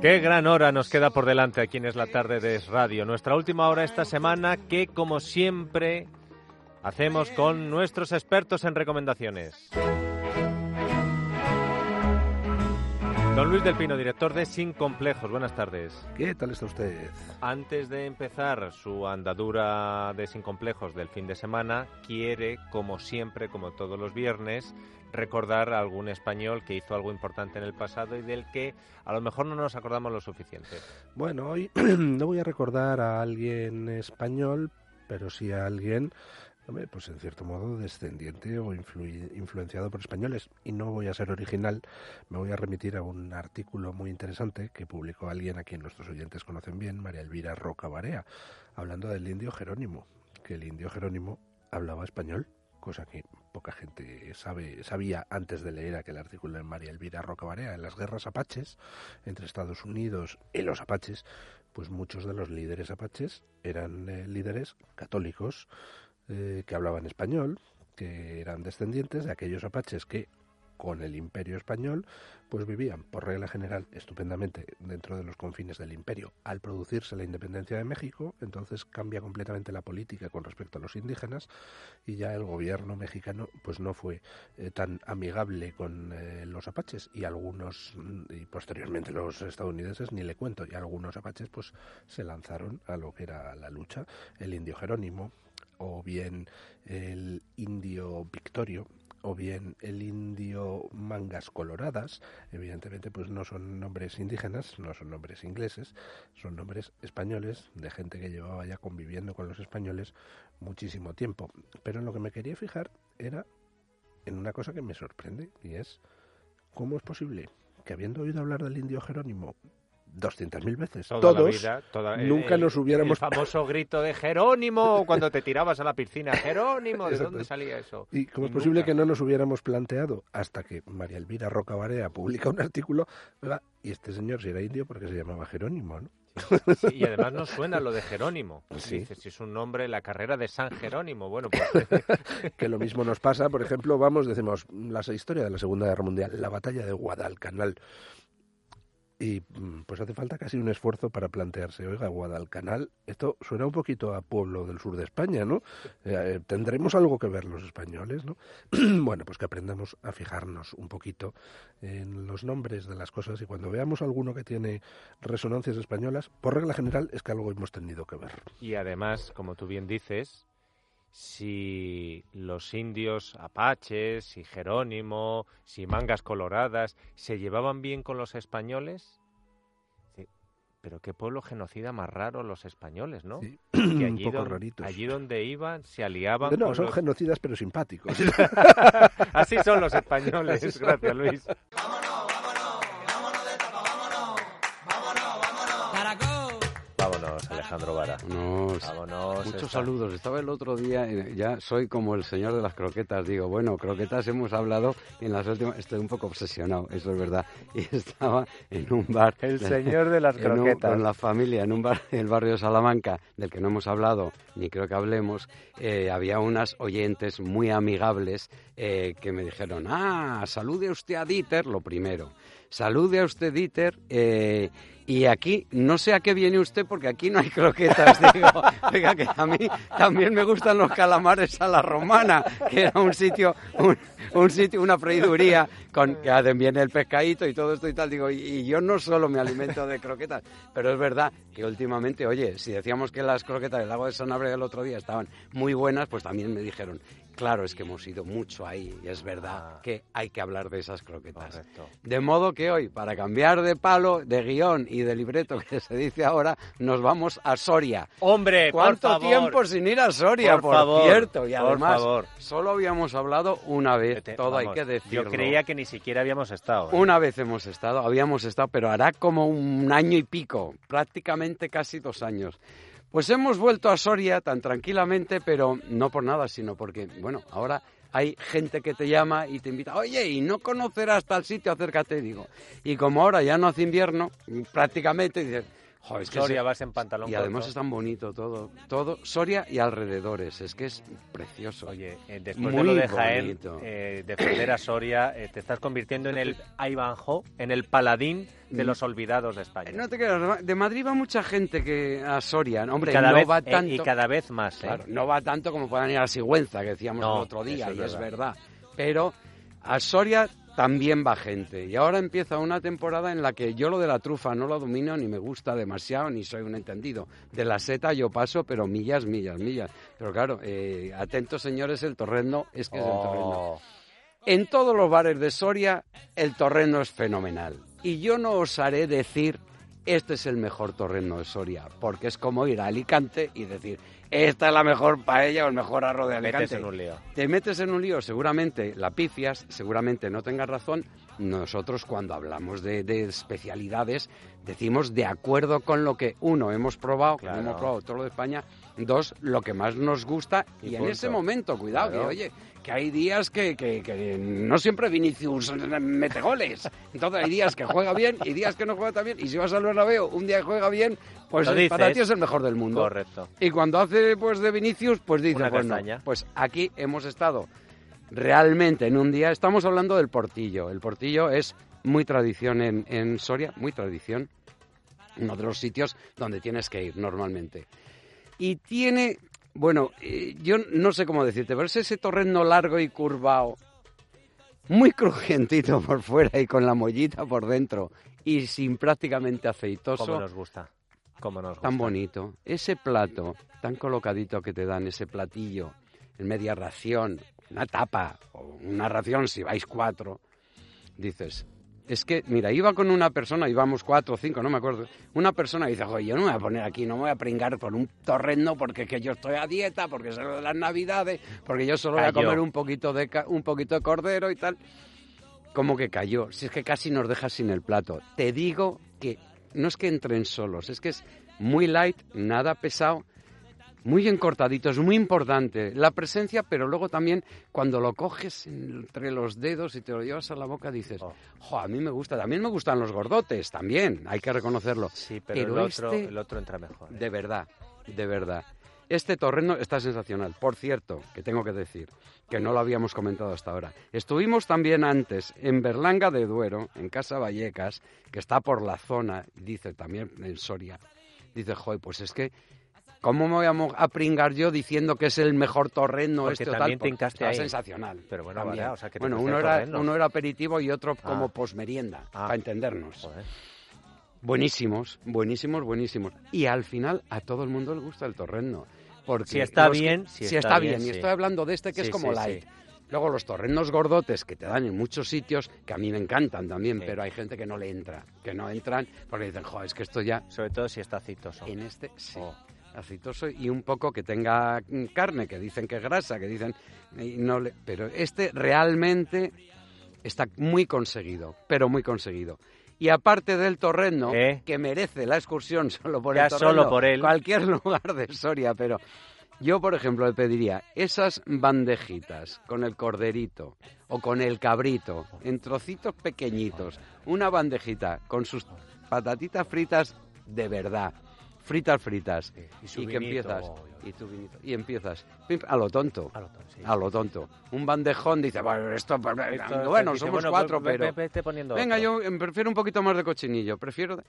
Qué gran hora nos queda por delante aquí en Es la Tarde de Es Radio. Nuestra última hora esta semana que, como siempre, hacemos con nuestros expertos en recomendaciones. Don Luis del Pino, director de Sin Complejos. Buenas tardes. ¿Qué tal está usted? Antes de empezar su andadura de Sin Complejos del fin de semana, quiere, como siempre, como todos los viernes, recordar a algún español que hizo algo importante en el pasado y del que a lo mejor no nos acordamos lo suficiente. Bueno, hoy no voy a recordar a alguien español, pero sí a alguien pues en cierto modo descendiente o influenciado por españoles. Y no voy a ser original, me voy a remitir a un artículo muy interesante que publicó alguien a quien nuestros oyentes conocen bien, María Elvira Roca Barea, hablando del indio Jerónimo, que el indio Jerónimo hablaba español, cosa que poca gente sabía antes de leer aquel artículo de María Elvira Roca Barea. En las guerras apaches entre Estados Unidos y los apaches, pues muchos de los líderes apaches eran eh, líderes católicos eh, que hablaban español, que eran descendientes de aquellos apaches que con el imperio español, pues vivían, por regla general, estupendamente dentro de los confines del imperio. Al producirse la independencia de México, entonces cambia completamente la política con respecto a los indígenas y ya el gobierno mexicano pues no fue eh, tan amigable con eh, los apaches y algunos, y posteriormente los estadounidenses, ni le cuento, y algunos apaches pues se lanzaron a lo que era la lucha, el indio Jerónimo, o bien el indio Victorio, o bien el indio mangas coloradas, evidentemente pues no son nombres indígenas, no son nombres ingleses, son nombres españoles de gente que llevaba ya conviviendo con los españoles muchísimo tiempo. Pero en lo que me quería fijar era en una cosa que me sorprende y es cómo es posible que habiendo oído hablar del indio Jerónimo 200.000 veces. Todos nunca nos hubiéramos... El famoso grito de Jerónimo cuando te tirabas a la piscina. Jerónimo, ¿de dónde salía eso? ¿Y cómo es posible que no nos hubiéramos planteado hasta que María Elvira Roca Barea publica un artículo y este señor si era indio porque se llamaba Jerónimo, ¿no? y además no suena lo de Jerónimo. si es un nombre, la carrera de San Jerónimo. Bueno, pues... que lo mismo nos pasa, por ejemplo, vamos, decimos, la historia de la Segunda Guerra Mundial, la batalla de Guadalcanal y mm, pues hace falta casi un esfuerzo para plantearse, oiga, Guadalcanal, esto suena un poquito a pueblo del sur de España, ¿no? Eh, eh, tendremos algo que ver los españoles, ¿no? bueno, pues que aprendamos a fijarnos un poquito en los nombres de las cosas y cuando veamos alguno que tiene resonancias españolas, por regla general es que algo hemos tenido que ver. Y además, como tú bien dices, si los indios apaches, si Jerónimo, si mangas coloradas se llevaban bien con los españoles, pero qué pueblo genocida más raro los españoles, ¿no? Sí, allí un poco raritos. Allí donde iban se aliaban. No, son genocidas pero simpáticos. Así son los españoles. Gracias, Luis. Alejandro Vara. Muchos saludos. Estaba el otro día, eh, ya soy como el señor de las croquetas. Digo, bueno, croquetas hemos hablado en las últimas. Estoy un poco obsesionado, eso es verdad. Y estaba en un bar. El señor de las croquetas. con la familia, en un bar en el barrio de Salamanca, del que no hemos hablado, ni creo que hablemos. Eh, había unas oyentes muy amigables eh, que me dijeron, ah, salude usted a Dieter, lo primero. Salude a usted, Dieter. Eh, y aquí, no sé a qué viene usted porque aquí no hay croquetas. Digo, oiga, que a mí también me gustan los calamares a la romana, que era un sitio, un, sitio, una freiduría con que hacen bien el pescadito y todo esto y tal. Digo, y, yo no solo me alimento de croquetas, pero es verdad que últimamente, oye, si decíamos que las croquetas del lago de Sanabria el otro día estaban muy buenas, pues también me dijeron Claro, es que hemos ido mucho ahí y es verdad ah. que hay que hablar de esas croquetas. De modo que hoy, para cambiar de palo, de guion y de libreto que se dice ahora, nos vamos a Soria. ¡Hombre, ¿Cuánto tiempo sin ir a Soria, por, cierto? Y además, solo habíamos hablado una vez, todo hay que decirlo. Yo creía que ni siquiera habíamos estado. ¿eh? Una vez hemos estado, habíamos estado, pero hará como un año y pico, prácticamente casi dos años. Pues hemos vuelto a Soria tan tranquilamente, pero no por nada, sino porque, bueno, ahora hay gente que te llama y te invita, oye, y no conocerás tal sitio, acércate, digo. Y como ahora ya no hace invierno, prácticamente dices, Es que Soria se- vas en pantalón y además es tan bonito todo, todo Soria y alrededores, es que es precioso. Oye, eh, después Muy de lo de Jaén, eh, defender a Soria, eh, te estás convirtiendo en el Ivanhoe, en el paladín de los olvidados de España. No te creas, de Madrid va mucha gente que a Soria, hombre, cada no vez, va tanto. y cada vez más. Claro, no va tanto como puedan ir a Sigüenza, que decíamos No, el otro día, es y es verdad. Pero a Soria también va gente. Y ahora empieza una temporada en la que yo lo de la trufa no lo domino, ni me gusta demasiado, ni soy un entendido. De la seta yo paso, pero millas, millas, millas. Pero claro, eh, atentos señores, el torrendo es que es el torrendo. Oh, En todos los bares de Soria, el torrendo es fenomenal. Y yo no osaré decir, este es el mejor torrendo de Soria, porque es como ir a Alicante y decir, esta es la mejor paella o el mejor arroz de metes Alicante. en un lío. Te metes en un lío, seguramente la pifias, seguramente no tengas razón. Nosotros cuando hablamos de, de especialidades decimos de acuerdo con lo que uno hemos probado, Claro. hemos probado todo lo de España, dos lo que más nos gusta y, Y en ese momento, cuidado, Claro. que oye, que hay días que, que- que no siempre Vinicius mete goles. Entonces hay días que juega bien y días que no juega tan bien. Y si vas al Bernabéu, un día que juega bien, pues eh, para ti es el mejor del mundo. Correcto. Y cuando hace pues de Vinicius, pues dice, Una pues, no. pues aquí hemos estado realmente en un día, estamos hablando del Portillo. El Portillo es muy tradición en, en Soria, muy tradición. Uno de los sitios donde tienes que ir normalmente. Y tiene, bueno, eh, yo no sé cómo decirte, pero es ese torrendo largo y curvado, muy crujientito por fuera y con la mollita por dentro y sin prácticamente aceitoso Como nos gusta. Como nos gusta. tan bonito. Ese plato tan colocadito que te dan, ese platillo en media ración, una tapa o una ración si vais cuatro, dices, es que, mira, iba con una persona, íbamos cuatro o cinco, no me acuerdo, una persona dice, oye, yo no me voy a poner aquí, no me voy a pringar por un torrendo porque es que yo estoy a dieta, porque es las navidades, porque yo solo voy a comer un poquito de, un poquito de cordero y tal. Como que cayó, si es que casi nos deja sin el plato. Te digo que no es que entren solos, es que es muy light, nada pesado, muy bien cortadito, es muy importante la presencia, pero luego también cuando lo coges entre los dedos y te lo llevas a la boca dices, Oh. jo, a mí me gusta, también me gustan los gordotes, también, hay que reconocerlo. Sí, pero, Pero el, otro, este- el otro entra mejor. ¿eh? De verdad, de verdad. Este torrendo está sensacional. Por cierto, que tengo que decir, que no lo habíamos comentado hasta ahora. Estuvimos también antes en Berlanga de Duero, en Casa Vallecas, que está por la zona, dice también en Soria. Dice, joder, pues es que, ¿cómo me voy a, pringar yo diciendo que es el mejor torrendo Porque este o tal? te Está ahí. sensacional. Pero bueno, vale, o sea, que bueno, uno era, uno era aperitivo y otro como Ah. posmerienda, Ah. para entendernos. Joder. Buenísimos, buenísimos, buenísimos. Y al final a todo el mundo le gusta el torrendo. Porque Si está los bien, si, si está, está bien. bien, Y estoy hablando de este que es como sí, light. Luego los torrendos gordotes que te dan en muchos sitios, que a mí me encantan también, Sí. pero hay gente que no le entra, que no entran porque dicen, joder, es que esto ya Sobre todo si está aceitoso. en este sí. Oh. Aceitoso y un poco que tenga mm, carne, que dicen que es grasa, que dicen no le, pero este realmente está muy conseguido, pero muy conseguido. Y aparte del torrendo, ¿Eh? que merece la excursión solo por Ya el solo por él. cualquier lugar de Soria, pero yo, por ejemplo, le pediría esas bandejitas con el corderito o con el cabrito en trocitos pequeñitos, una bandejita con sus patatitas fritas de verdad, fritas fritas, Y que empiezas y tu vinito, y empiezas pim, a lo tonto. a lo tonto, sí. A lo tonto. Un bandejón dice, bueno, esto, pues, Esto- bueno, dice, somos bueno, cuatro, ve- ve- pero... poniendo Venga, otro. yo em, prefiero un poquito más de cochinillo, prefiero...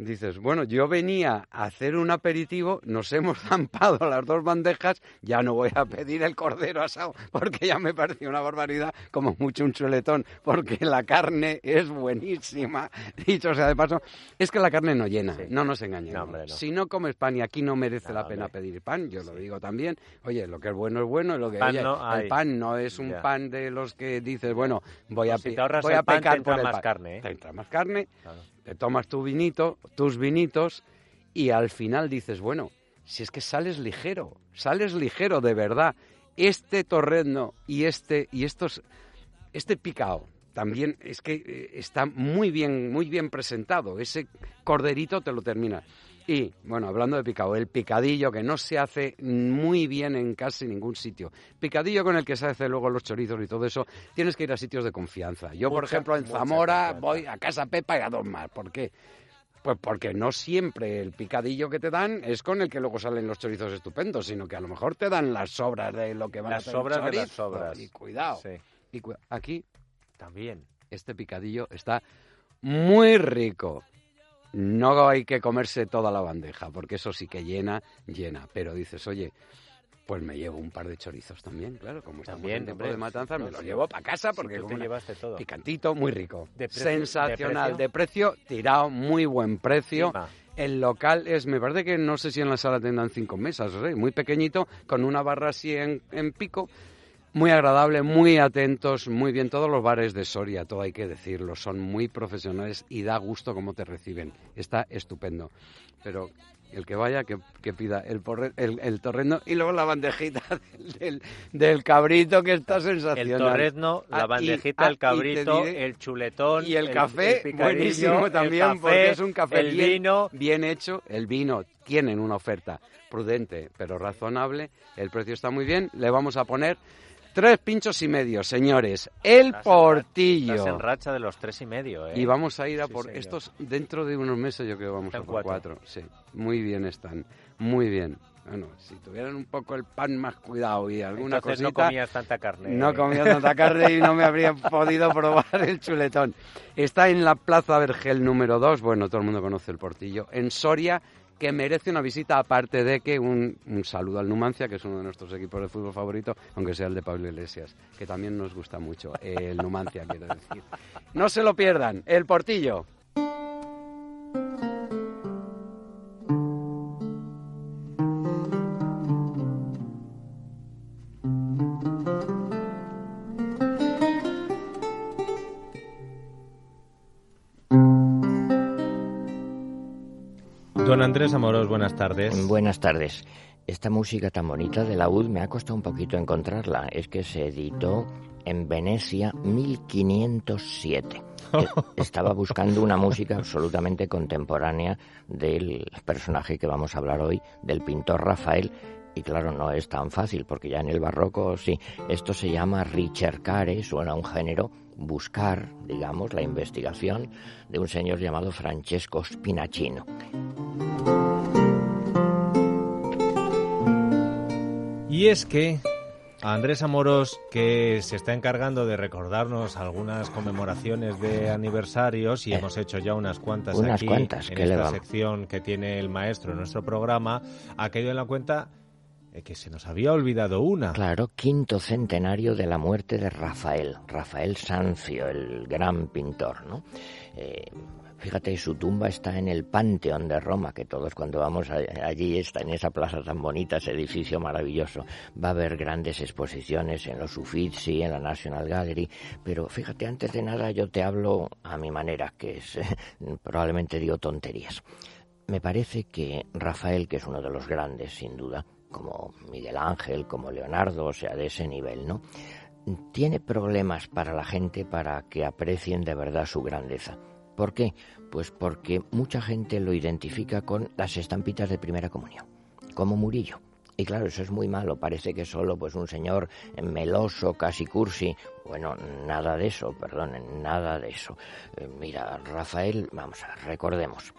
Dices, bueno, yo venía a hacer un aperitivo, nos hemos zampado las dos bandejas, ya no voy a pedir el cordero asado, porque ya me pareció una barbaridad, como mucho un chuletón, porque la carne es buenísima. Dicho sea de paso, es que la carne no llena, Sí. no nos engañemos. No, hombre, no. Si no comes pan y aquí no merece No, la pena hombre. pedir pan, yo lo digo también. Oye, lo que es bueno es bueno, lo que Pan oye, el pan no es un Ya. pan de los que dices, bueno, voy a, Pues si te ahorras voy el a pan, te pecar entra por el más pan. carne, ¿eh? Te entra más carne, Claro. Te tomas tu vinito, tus vinitos y al final dices, bueno, si es que sales ligero, sales ligero de verdad. Este torrendo y este y estos este picao también es que eh, está muy bien muy bien presentado. Ese corderito te lo termina. Y, bueno, hablando de picao, el picadillo que no se hace muy bien en casi ningún sitio. Picadillo con el que se hace luego los chorizos y todo eso, tienes que ir a sitios de confianza. Yo, por ejemplo, en Zamora confianza. voy a Casa Pepa y a dos más. ¿Por qué? Pues porque no siempre el picadillo que te dan es con el que luego salen los chorizos estupendos, sino que a lo mejor te dan las sobras de lo que van Las a hacer sobras de las sobras. Y cuidado. Sí, Y aquí también. este picadillo está muy rico. No hay que comerse toda la bandeja, porque eso sí que llena, llena. Pero dices, oye, pues me llevo un par de chorizos también, claro, como estamos También, en tiempo de matanza, me los llevo para casa Sí, porque tú te llevaste todo. picantito, muy rico. ¿De precio- Sensacional, de de precio? tirado, muy buen precio. Encima. El local es, me parece que no sé si en la sala tendrán cinco mesas, o sea, muy pequeñito, con una barra así en, en pico. Muy agradable, muy atentos, muy bien. Todos los bares de Soria, todo hay que decirlo, son muy profesionales y da gusto cómo te reciben. Está estupendo. Pero el que vaya, que, que pida el, porre- el, el y luego la bandejita del, del, del cabrito, que está El sensacional. Ah, la y- bandejita, ah, el y cabrito, diré- el chuletón. Y el café, buenísimo el también, café, porque es un café El bien, vino. bien hecho. El vino tienen una oferta prudente, pero razonable. El precio está muy bien. Le vamos a poner tres pinchos y medio, señores. El Estás en portillo. Estás en racha de los tres y medio, ¿eh? Y vamos a ir a Sí, por señor. estos dentro de unos meses, yo creo que vamos a por cuatro. cuatro. Sí, muy bien están, muy bien. Bueno, si tuvieran un poco el pan más cuidado y alguna Entonces no cosita, comías tanta carne. no comía tanta carne y no me habría podido probar el chuletón. Está en la Plaza Vergel número 2, bueno, todo el mundo conoce el portillo, en Soria, que merece una visita, aparte de que un, saludo al Numancia, que es uno de nuestros equipos de fútbol favorito, aunque sea el de Pablo Iglesias, que también nos gusta mucho, el Numancia, quiero decir. No se lo pierdan, el portillo. Andrés buenas tardes. Buenas tardes. Esta música tan bonita de la UD me ha costado un poquito encontrarla. Es que se editó en Venecia 1507. Eh, Estaba buscando una música absolutamente contemporánea del personaje que vamos a hablar hoy, del pintor Rafael. Y claro, no es tan fácil, porque ya en el barroco sí. Esto se llama ricercare, suena a un género, buscar, digamos, la investigación de un señor llamado Francesco Spinacino. Y es que Andrés Amoros, que se está encargando de recordarnos algunas conmemoraciones de aniversarios, y Eh, hemos hecho ya unas cuantas unas aquí cuantas, en ¿qué le esta sección que tiene el maestro en nuestro programa, ha caído en la cuenta que se nos había olvidado una. Claro, quinto centenario de la muerte de Rafael, Rafael Sanzio, el gran pintor, ¿no? Eh, fíjate, su tumba está en el Panteón de Roma, que todos cuando vamos allí está en esa plaza tan bonita, ese edificio maravilloso. Va a haber grandes exposiciones en los Uffizi, en la National Gallery, pero fíjate, antes de nada yo te hablo a mi manera, que es probablemente digo tonterías. Me parece que Rafael, que es uno de los grandes, sin duda, como Miguel Ángel, como Leonardo, o sea, de ese nivel, ¿no? Tiene problemas para la gente para que aprecien de verdad su grandeza. ¿Por qué? Pues porque mucha gente lo identifica con las estampitas de primera comunión, como Murillo. Y claro, eso es muy malo, parece que solo pues un señor meloso, casi cursi. Bueno, nada de eso, perdón, nada de eso. Eh, mira, Rafael, vamos a recordemos,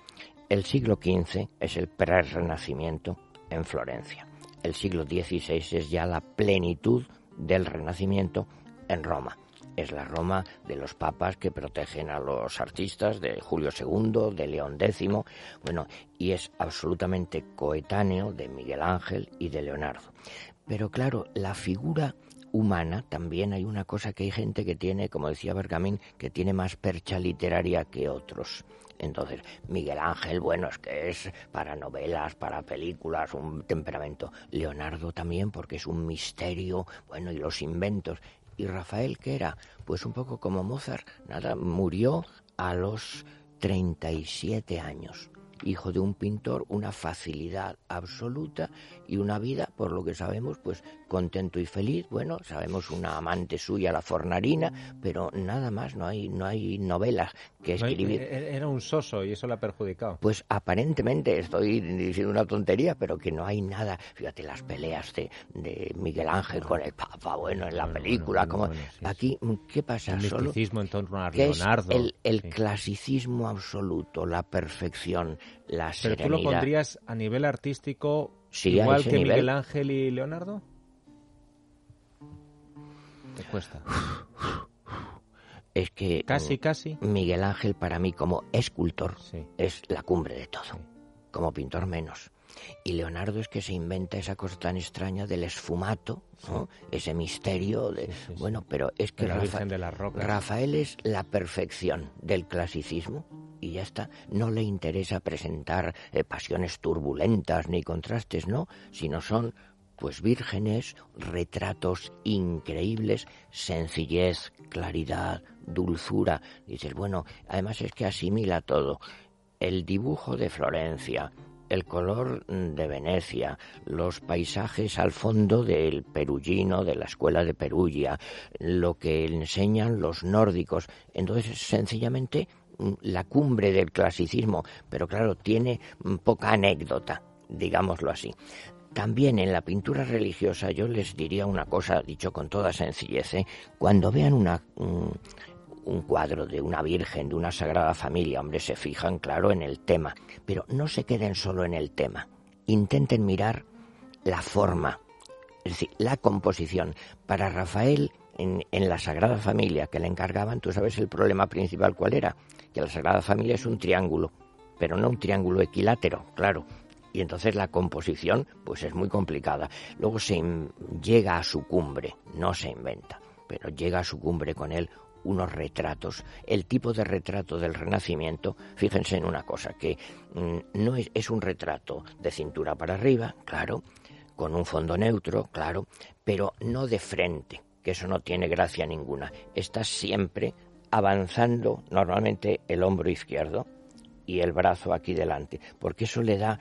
el siglo XV es el pre-renacimiento en Florencia. El siglo XVI es ya la plenitud del renacimiento en Roma. Es la Roma de los papas que protegen a los artistas, de Julio II, de León X, bueno, y es absolutamente coetáneo de Miguel Ángel y de Leonardo. Pero claro, la figura humana también hay una cosa que hay gente que tiene, como decía Bergamín, que tiene más percha literaria que otros. Entonces, Miguel Ángel, bueno, es que es para novelas, para películas, un temperamento. Leonardo también, porque es un misterio, bueno, y los inventos. ¿Y Rafael qué era? Pues un poco como Mozart, nada, murió a los 37 años. Hijo de un pintor, una facilidad absoluta y una vida, por lo que sabemos, pues contento y feliz. Bueno, sabemos una amante suya, la Fornarina, pero nada más, no hay, no hay novelas que escribir. E-, era un soso y eso le ha perjudicado. Pues aparentemente estoy diciendo una tontería, pero que no hay nada. Fíjate las peleas de, de Miguel Ángel con el Papa, bueno, en la película, como aquí, ¿qué pasa? El misticismo en torno a Leonardo. Es el, clasicismo absoluto, la perfección, la serenidad. ¿Pero tú lo pondrías a nivel artístico igual que Miguel Ángel y Leonardo? Te cuesta. Es que casi, casi. Miguel Ángel para mí como escultor es la cumbre de todo, como pintor menos. Y Leonardo es que se inventa esa cosa tan extraña del esfumato, ese misterio de... bueno, pero es que Rafael es la perfección del clasicismo y ya está. No le interesa presentar eh, pasiones turbulentas ni contrastes, no, sino son pues vírgenes, retratos increíbles, sencillez, claridad, dulzura. Dices, bueno, además es que asimila todo. El dibujo de Florencia, el color de Venecia, los paisajes al fondo del Perugino, de la escuela de Perugia, lo que enseñan los nórdicos. Entonces, sencillamente, mm, la cumbre del clasicismo, pero claro, tiene mm, poca anécdota, digámoslo así. También en la pintura religiosa yo les diría una cosa, dicho con toda sencillez, ¿eh? cuando vean una, mm, un cuadro de una Virgen, de una Sagrada Familia, hombre, se fijan, claro, en el tema, pero no se queden solo en el tema, intenten mirar la forma, es decir, la composición. Para Rafael, en, en, la Sagrada Familia que le encargaban, tú sabes el problema principal cuál era, que la Sagrada Familia es un triángulo, pero no un triángulo equilátero, claro. Y entonces la composición pues es muy complicada. Luego se llega a su cumbre, no se inventa, pero llega a su cumbre con él unos retratos. El tipo de retrato del Renacimiento, fíjense en una cosa, que mm, no es, es un retrato de cintura para arriba, claro, con un fondo neutro, claro, pero no de frente, que eso no tiene gracia ninguna. Está siempre avanzando normalmente el hombro izquierdo y el brazo aquí delante, porque eso le da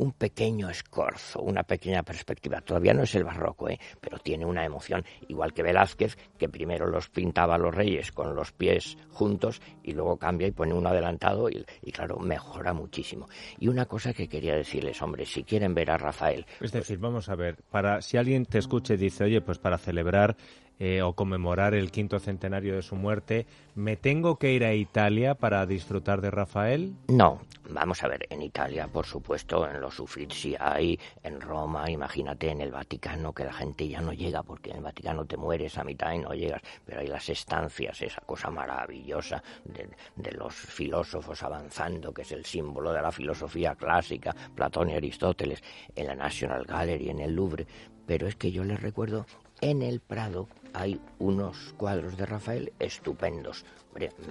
un pequeño escorzo, una pequeña perspectiva. Todavía no es el barroco, ¿eh? pero tiene una emoción, igual que Velázquez, que primero los pintaba a los reyes con los pies juntos y luego cambia y pone uno adelantado y, y, claro, mejora muchísimo. Y una cosa que quería decirles, hombre, si quieren ver a Rafael... Es decir, vamos a ver, para si alguien te escuche y dice, oye, pues para celebrar eh, o conmemorar el quinto centenario de su muerte, ¿me tengo que ir a Italia para disfrutar de Rafael? No, vamos a ver, en Italia, por supuesto, en los Uffizi hay, en Roma, imagínate, en el Vaticano, que la gente ya no llega, porque en el Vaticano te mueres a mitad y no llegas, pero hay las estancias, esa cosa maravillosa de, de los filósofos avanzando, que es el símbolo de la filosofía clásica, Platón y Aristóteles, en la National Gallery, en el Louvre, pero es que yo les recuerdo en el Prado hay unos cuadros de Rafael estupendos,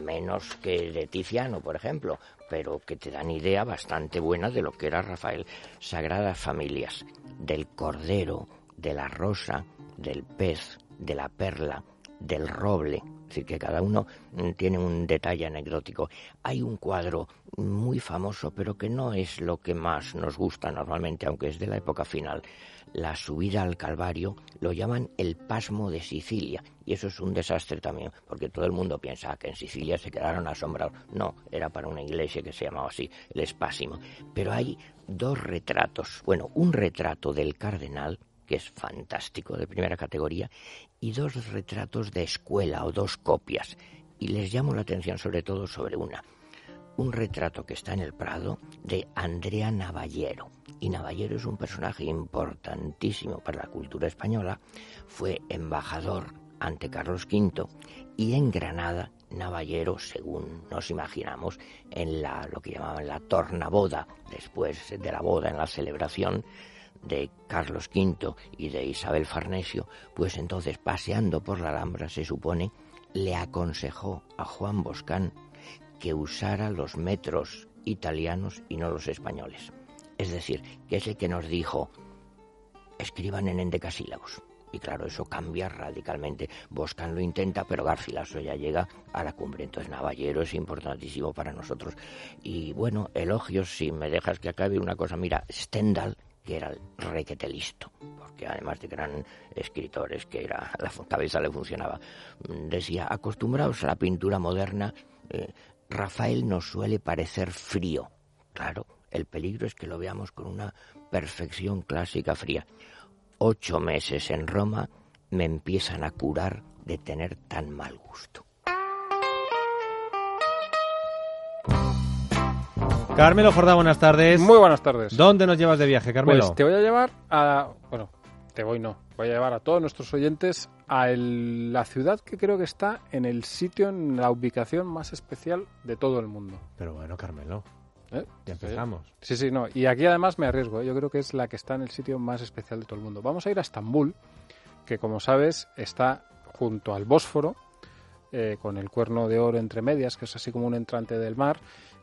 menos que de Tiziano, por ejemplo, pero que te dan idea bastante buena de lo que era Rafael. Sagradas Familias, del Cordero, de la Rosa, del Pez, de la Perla, del Roble, decir, que cada uno mm, tiene un detalle anecdótico. Hay un cuadro muy famoso, pero que no es lo que más nos gusta normalmente, aunque es de la época final la subida al Calvario lo llaman el pasmo de Sicilia. Y eso es un desastre también, porque todo el mundo piensa que en Sicilia se quedaron asombrados. No, era para una iglesia que se llamaba así, el espásimo. Pero hay dos retratos. Bueno, un retrato del cardenal, que es fantástico, de primera categoría, y dos retratos de escuela o dos copias. Y les llamo la atención sobre todo sobre una un retrato que está en el Prado de Andrea Navallero. Y Navallero es un personaje importantísimo para la cultura española. Fue embajador ante Carlos V y en Granada Navallero, según nos imaginamos, en la, lo que llamaban la tornaboda, después de la boda, en la celebración de Carlos V y de Isabel Farnesio, pues entonces paseando por la Alhambra, se supone, le aconsejó a Juan Boscán que usara los metros italianos y no los españoles. Es decir, que es el que nos dijo, escriban en endecasílabos. Y claro, eso cambia radicalmente. Boscan lo intenta, pero Garcilaso ya llega a la cumbre. Entonces, Navallero es importantísimo para nosotros. Y bueno, elogios, si me dejas que acabe una cosa. Mira, Stendhal, que era el requete listo, porque además de gran escritores, que era la cabeza le funcionaba, decía, acostumbrados a la pintura moderna, eh, Rafael nos suele parecer frío. Claro, el peligro es que lo veamos con una perfección clásica fría. Ocho meses en Roma me empiezan a curar de tener tan mal gusto. Carmelo Jordá, buenas tardes. Muy buenas tardes. ¿Dónde nos llevas de viaje, Carmelo? Pues te voy a llevar a... Bueno, te voy no. Voy a llevar a todos nuestros oyentes a el- la ciudad que creo que está en el sitio, en la ubicación más especial de todo el mundo. Pero bueno, Carmelo, ¿eh? ya empezamos. Sí, sí, no. Y aquí además me arriesgo. ¿eh? Yo creo que es la que está en el sitio más especial de todo el mundo. Vamos a ir a Estambul, que como sabes está junto al Bósforo, eh, con el cuerno de oro entre medias, que es así como un entrante del mar,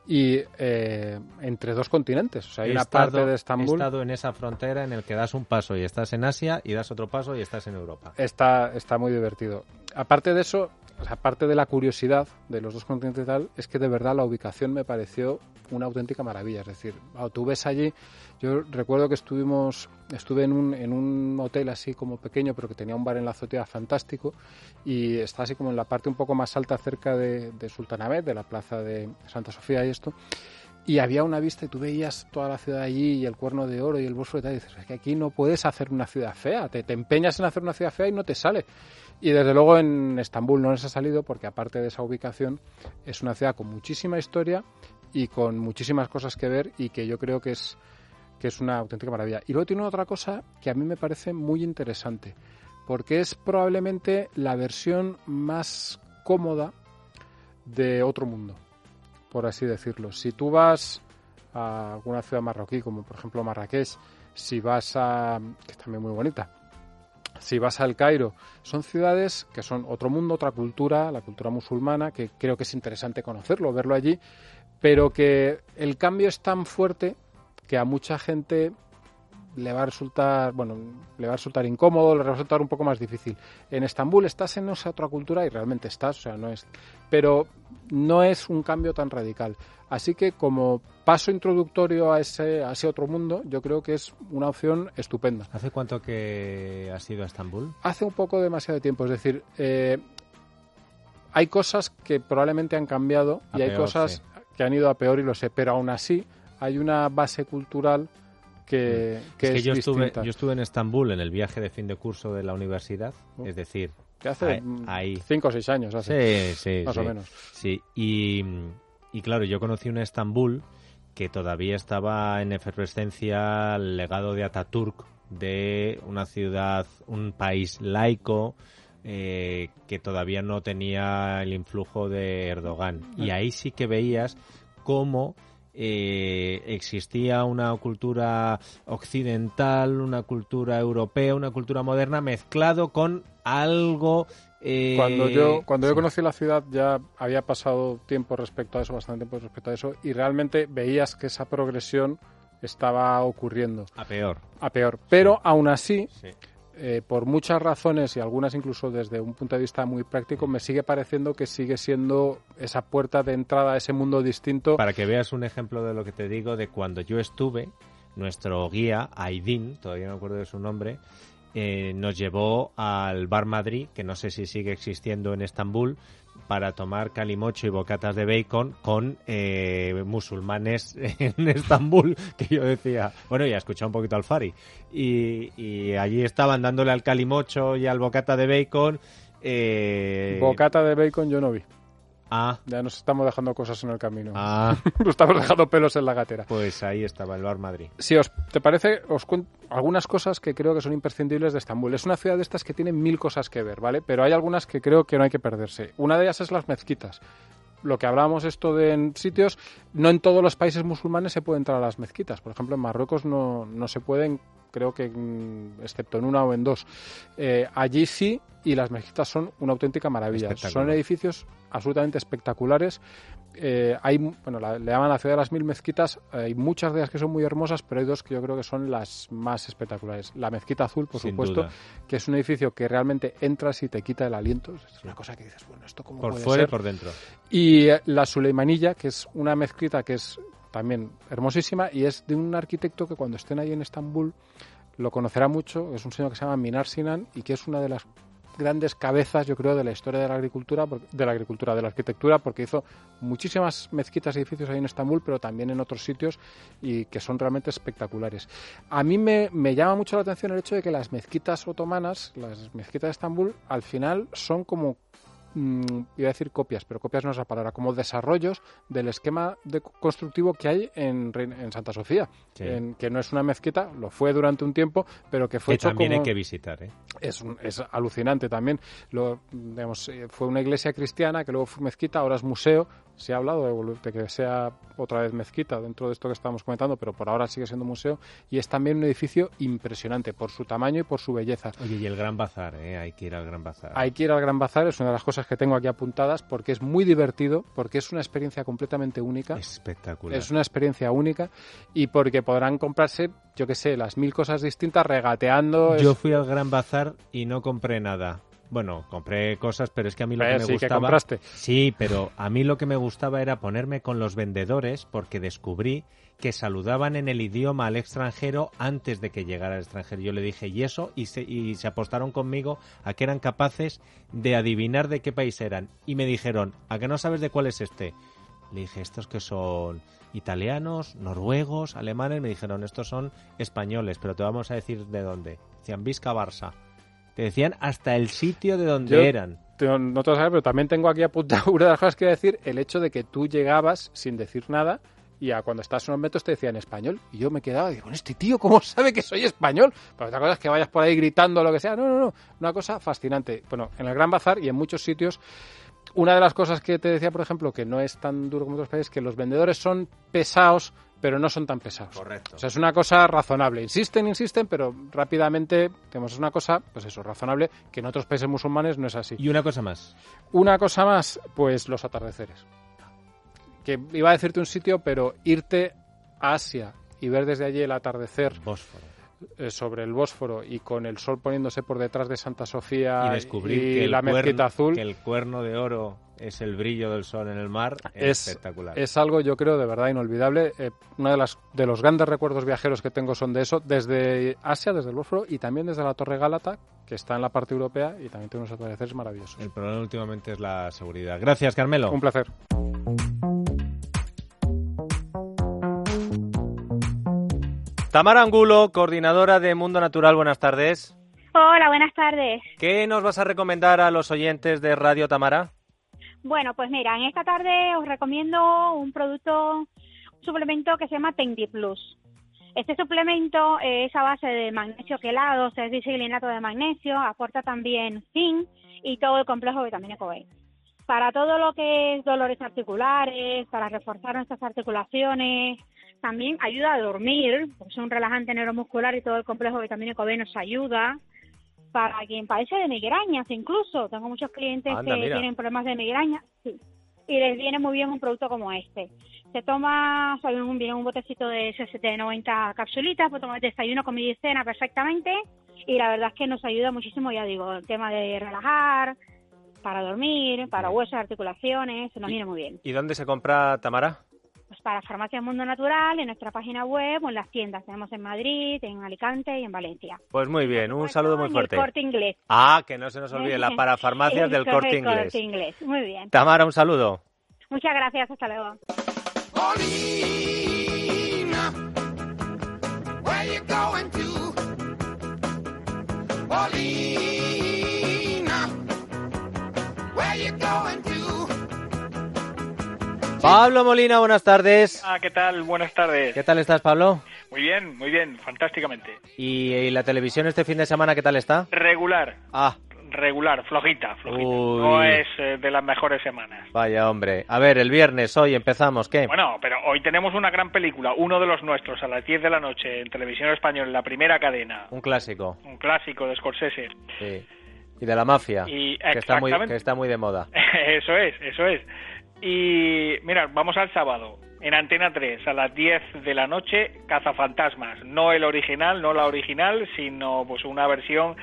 y eh, entre dos continentes. O sea, hay He una estado- parte de He Estambul. estado en esa frontera en el que das un paso y estás en Asia y das otro paso y estás en Europa. está, está muy divertido. Aparte de eso, o sea, aparte de la curiosidad de los dos continentes y tal, es que de verdad la ubicación me pareció una auténtica maravilla. Es decir, tú ves allí, yo recuerdo que estuvimos, estuve en un, en un hotel así como pequeño, pero que tenía un bar en la azotea fantástico y está así como en la parte un poco más alta cerca de, de de la plaza de Santa Sofía y esto. Y había una vista y tú veías toda la ciudad allí y el cuerno de oro y el Bósforo y tal. Y dices, es que aquí no puedes hacer una ciudad fea. Te, te empeñas en hacer una ciudad fea y no te sale. Y desde luego en Estambul no les ha salido porque aparte de esa ubicación es una ciudad con muchísima historia y con muchísimas cosas que ver y que yo creo que es, que es una auténtica maravilla. Y luego tiene otra cosa que a mí me parece muy interesante porque es probablemente la versión más cómoda de otro mundo, por así decirlo. Si tú vas a alguna ciudad marroquí, como por ejemplo Marrakech, si vas a... que es también muy bonita, si vas al Cairo, son ciudades que son otro mundo, otra cultura, la cultura musulmana, que creo que es interesante conocerlo, verlo allí, pero que el cambio es tan fuerte que a mucha gente le va a resultar, bueno, le va a resultar incómodo, le va a resultar un poco más difícil. En Estambul estás en esa otra cultura y realmente estás, o sea, no es, pero no es un cambio tan radical. Así que como paso introductorio a ese, a ese otro mundo, yo creo que es una opción estupenda. ¿Hace cuánto que has ido a Estambul? Hace un poco demasiado tiempo, es decir, eh, hay cosas que probablemente han cambiado A y hay cosas sí. que han ido a peor y lo sé, pero aún así hay una base cultural que, que es que es yo estuve, distinta. yo estuve en Estambul en el viaje de fin de curso de la universidad, Oh. es decir, que hace ahí- mm, cinco o seis años, hace, sí, sí, más sí. o menos. Sí, y, y claro, yo conocí un Estambul que todavía estaba en efervescencia el legado de Ataturk de una ciudad, un país laico eh, que todavía no tenía el influjo de Erdogan. Y ahí sí que veías cómo eh, existía una cultura occidental, una cultura europea, una cultura moderna mezclado con algo... eh, Cuando yo cuando yo sí. conocí la ciudad ya había pasado tiempo respecto a eso, bastante tiempo respecto a eso, y realmente veías que esa progresión estaba ocurriendo A peor. a peor. Pero aún así, Sí. Eh, por muchas razones y algunas incluso desde un punto de vista muy práctico, me sigue pareciendo que sigue siendo esa puerta de entrada a ese mundo distinto. Para que veas un ejemplo de lo que te digo, de cuando yo estuve, nuestro guía, Aidin, todavía no me acuerdo de su nombre, eh, nos llevó al Bar Madrid, que no sé si sigue existiendo en Estambul, para tomar calimocho y bocatas de bacon con eh, musulmanes en Estambul, que yo decía, bueno, ya escuchado un poquito al Fari, y, y allí estaban dándole al calimocho y al bocata de bacon. Eh, Bocata de bacon yo no vi. Ah, Ya nos estamos dejando cosas en el camino. ah, Nos estamos dejando pelos en la gatera. pues ahí estaba el Bar Madrid. Si os te parece, os cuento algunas cosas que creo que son imprescindibles de Estambul. Es una ciudad de estas que tiene mil cosas que ver, ¿vale? Pero hay algunas que creo que no hay que perderse. Una de ellas es las mezquitas. Lo que hablábamos esto de en sitios, no en todos los países musulmanes se puede entrar a las mezquitas. Por ejemplo, en Marruecos no, no se pueden creo que mm, excepto en una o en dos. Eh, allí sí, y las mezquitas son una auténtica maravilla. Son edificios absolutamente espectaculares. Eh, hay, bueno, le llaman la ciudad de las mil mezquitas. Hay muchas de ellas que son muy hermosas, pero hay dos que yo creo que son las más espectaculares. La mezquita azul, por supuesto, que es un edificio que realmente entras y te quita el aliento. Es una cosa que dices, bueno, esto como por fuera y por dentro. Y eh, la Suleimanilla, que es una mezquita que es también hermosísima y es de un arquitecto que cuando estén ahí en Estambul lo conocerá mucho. Es un señor que se llama Minar Sinan y que es una de las grandes cabezas, yo creo, de la historia de la agricultura, de la agricultura, de la arquitectura, porque hizo muchísimas mezquitas y edificios ahí en Estambul, pero también en otros sitios y que son realmente espectaculares. A mí me, me llama mucho la atención el hecho de que las mezquitas otomanas, las mezquitas de Estambul, al final son como Mm, iba a decir copias, pero copias no es la palabra, como desarrollos del esquema de constructivo que hay en, en Santa Sofía, en, que no es una mezquita, lo fue durante un tiempo, pero que fue que también hay que visitar, ¿eh? es, es, alucinante también. Lo, digamos, eh, fue una iglesia cristiana que luego fue mezquita, ahora es museo, se ha hablado de, que sea otra vez mezquita dentro de esto que estamos comentando, pero por ahora sigue siendo museo y es también un edificio impresionante por su tamaño y por su belleza. Oye, y el Gran Bazar, ¿eh? hay que ir al Gran Bazar. Hay que ir al Gran Bazar, es una de las cosas que tengo aquí apuntadas porque es muy divertido, porque es una experiencia completamente única. Espectacular. Es una experiencia única y porque podrán comprarse, yo qué sé, las mil cosas distintas regateando. Yo fui al Gran Bazar y no compré nada. Bueno, compré cosas, pero es que a mí lo que me gustaba. Sí, pero a mí lo que me gustaba era ponerme con los vendedores porque descubrí que saludaban en el idioma al extranjero antes de que llegara al extranjero. Yo le dije, ¿y eso? Y se, y se apostaron conmigo a que eran capaces de adivinar de qué país eran. Y me dijeron, ¿a que no sabes de cuál es este? Le dije, estos que son italianos, noruegos, alemanes. Me dijeron, estos son españoles, pero te vamos a decir de dónde. Vizca Barça. Te decían hasta el sitio de donde eran. No te lo sabes, pero también tengo aquí apuntado una de las cosas que decir, el hecho de que tú llegabas sin decir nada y a cuando estás en unos metros te decían español y yo me quedaba y digo, este tío cómo sabe que soy español? Pero otra cosa es que vayas por ahí gritando o lo que sea. No, no, no. Una cosa fascinante. Bueno, en el Gran Bazar y en muchos sitios una de las cosas que te decía, por ejemplo, que no es tan duro como otros países, que los vendedores son pesados, pero no son tan pesados. Correcto. O sea, es una cosa razonable. Insisten, insisten, pero rápidamente tenemos una cosa, pues eso, razonable, que en otros países musulmanes no es así. Y una cosa más. Una cosa más, pues los atardeceres. Que iba a decirte un sitio, pero irte a Asia y ver desde allí el atardecer. Bósforo eh, sobre el Bósforo y con el sol poniéndose por detrás de Santa Sofía y descubrir que la mezquita azul. que el cuerno de oro es el brillo del sol en el mar es, espectacular. es algo yo creo de verdad inolvidable. Eh, uno de las de los grandes recuerdos viajeros que tengo son de eso desde Asia desde el Bósforo y también desde la Torre Gálata que está en la parte europea y también tiene unos atardeceres maravillosos. El problema últimamente es la seguridad. Gracias Carmelo. Un placer Tamara Angulo, coordinadora de Mundo Natural, buenas tardes. Hola, buenas tardes. ¿Qué nos vas a recomendar a los oyentes de Radio Tamara? Bueno, pues mira, en esta tarde os recomiendo un producto, un suplemento que se llama Tendi Plus. Este suplemento es a base de magnesio quelado, es biciclinato de magnesio, aporta también zinc y todo el complejo de vitamina B. Para todo lo que es dolores articulares, para reforzar nuestras articulaciones, también ayuda a dormir, porque es un relajante neuromuscular y todo el complejo vitamínico B nos ayuda. Para quien padece de migrañas incluso, tengo muchos clientes que tienen problemas de migraña, sí, y les viene muy bien un producto como este. Se toma, un, viene un botecito de, de 90 capsulitas, puede tomar desayuno, comida y cena perfectamente, y la verdad es que nos ayuda muchísimo, ya digo, el tema de relajar, para dormir, para huesos, articulaciones, se nos viene muy bien. ¿Y dónde se compra Tamara? pues para Farmacia Mundo Natural en nuestra página web o en las tiendas. Tenemos en Madrid, en Alicante y en Valencia. Pues muy bien, un saludo muy fuerte. El corte inglés. Ah, que no se nos olvide, la parafarmacia del corte inglés. corte inglés. Muy bien. Tamara, un saludo. Muchas gracias, hasta luego. Pablo Molina, buenas tardes. Ah, ¿qué tal? Buenas tardes. ¿Qué tal estás, Pablo? Muy bien, muy bien, fantásticamente. ¿Y, la televisión este fin de semana qué tal está? Regular. Ah. regular, flojita, flojita. No es eh, de las mejores semanas. Vaya hombre. A ver, el viernes, hoy empezamos, ¿qué? Bueno, pero hoy tenemos una gran película, uno de los nuestros, a las 10 de la noche, en televisión española, en la primera cadena. Un clásico. Un clásico de Scorsese. Sí. Y de la mafia, Y que, está muy, que está muy de moda. eso es, eso es. Y mira, vamos al sábado. En Antena 3, a las 10 de la noche, Cazafantasmas. No el original, no la original, sino pues una versión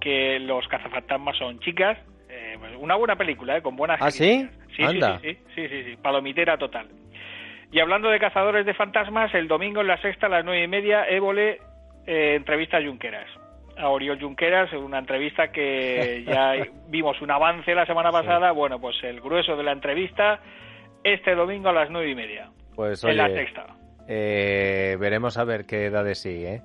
que los cazafantasmas son chicas. Eh, pues, una buena película, ¿eh? con buenas ¿Ah, sí? críticas. Sí, sí, Anda. sí, sí, sí, sí, sí, palomitera total. Y hablando de cazadores de fantasmas, el domingo en la sexta a las nueve y media, Évole eh, entrevista a Junqueras. A Oriol Junqueras, en una entrevista que ya vimos un avance la semana pasada. Bueno, pues el grueso de la entrevista este domingo a las nueve y media, Pues en la sexta. eh, veremos a ver qué da de sí, ¿eh?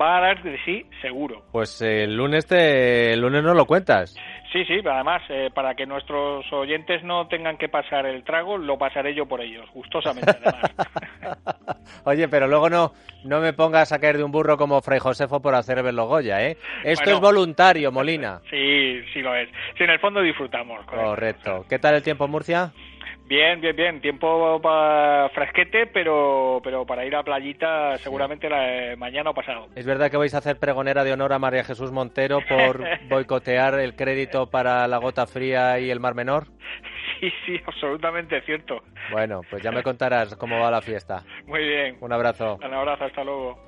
Va a dar de sí, seguro. Pues el lunes te, el lunes no lo cuentas. Sí, sí, además, eh, para que nuestros oyentes no tengan que pasar el trago, lo pasaré yo por ellos, gustosamente, además. Oye, pero luego no, no me pongas a caer de un burro como Fray Josefo por hacer ver los Goya, ¿eh? Esto Bueno. es voluntario, Molina. Sí, sí lo es. Sí, en el fondo disfrutamos. Correcto. ¿Qué tal el tiempo en Murcia? Bien, bien, bien. Tiempo pa fresquete, pero, pero para ir a playita seguramente la, mañana o pasado. ¿Es verdad que vais a hacer pregonera de honor a María Jesús Montero por boicotear el crédito para la gota fría y el Mar Menor? Sí, sí, absolutamente cierto. Bueno, pues ya me contarás cómo va la fiesta. Muy bien. Un abrazo. Un abrazo, hasta luego.